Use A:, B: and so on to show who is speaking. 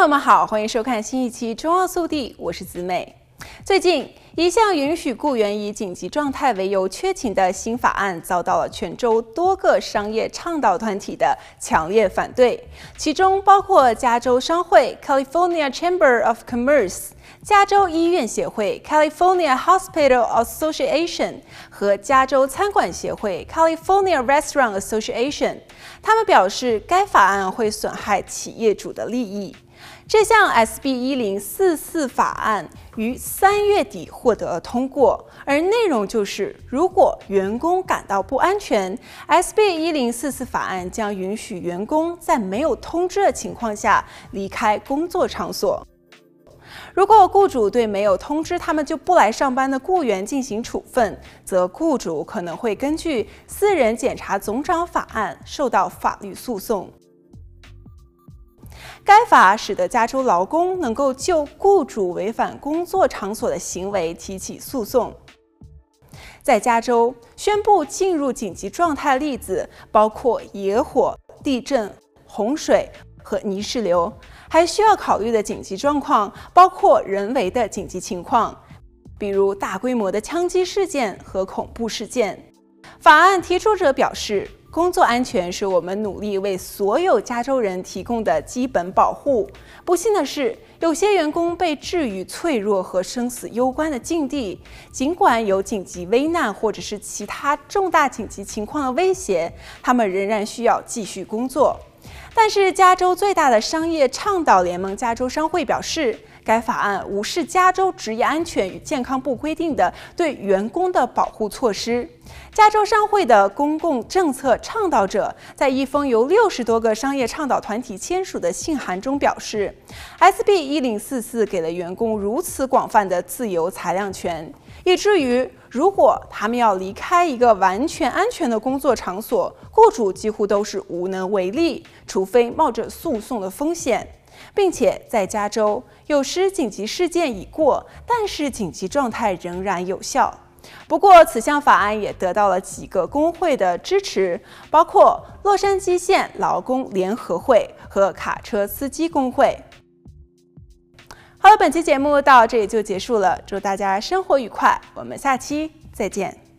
A: 朋友们好，欢迎收看新一期《中澳速递》，我是子美。最近，一项允许雇员以紧急状态为由缺勤的新法案遭到了泉州多个商业倡导团体的强烈反对，其中包括加州商会 （California Chamber of Commerce）、加州医院协会 （California Hospital Association） 和加州餐馆协会 （California Restaurant Association）。他们表示，该法案会损害企业主的利益。这项 SB 一零四四法案于三月底获得通过，而内容就是，如果员工感到不安全，SB 一零四四法案将允许员工在没有通知的情况下离开工作场所。如果雇主对没有通知他们就不来上班的雇员进行处分，则雇主可能会根据私人检查总长法案受到法律诉讼。该法使得加州劳工能够就雇主违反工作场所的行为提起诉讼。在加州宣布进入紧急状态的例子包括野火、地震、洪水和泥石流，还需要考虑的紧急状况包括人为的紧急情况，比如大规模的枪击事件和恐怖事件。法案提出者表示。工作安全是我们努力为所有加州人提供的基本保护。不幸的是，有些员工被置于脆弱和生死攸关的境地。尽管有紧急危难或者是其他重大紧急情况的威胁，他们仍然需要继续工作。但是，加州最大的商业倡导联盟——加州商会表示，该法案无视加州职业安全与健康部规定的对员工的保护措施。加州商会的公共政策倡导者在一封由六十多个商业倡导团体签署的信函中表示，SB 一零四四给了员工如此广泛的自由裁量权，以至于如果他们要离开一个完全安全的工作场所，雇主几乎都是无能为力，除非冒着诉讼的风险。并且在加州，有时紧急事件已过，但是紧急状态仍然有效。不过，此项法案也得到了几个工会的支持，包括洛杉矶县劳工联合会和卡车司机工会。好了，本期节目到这里就结束了，祝大家生活愉快，我们下期再见。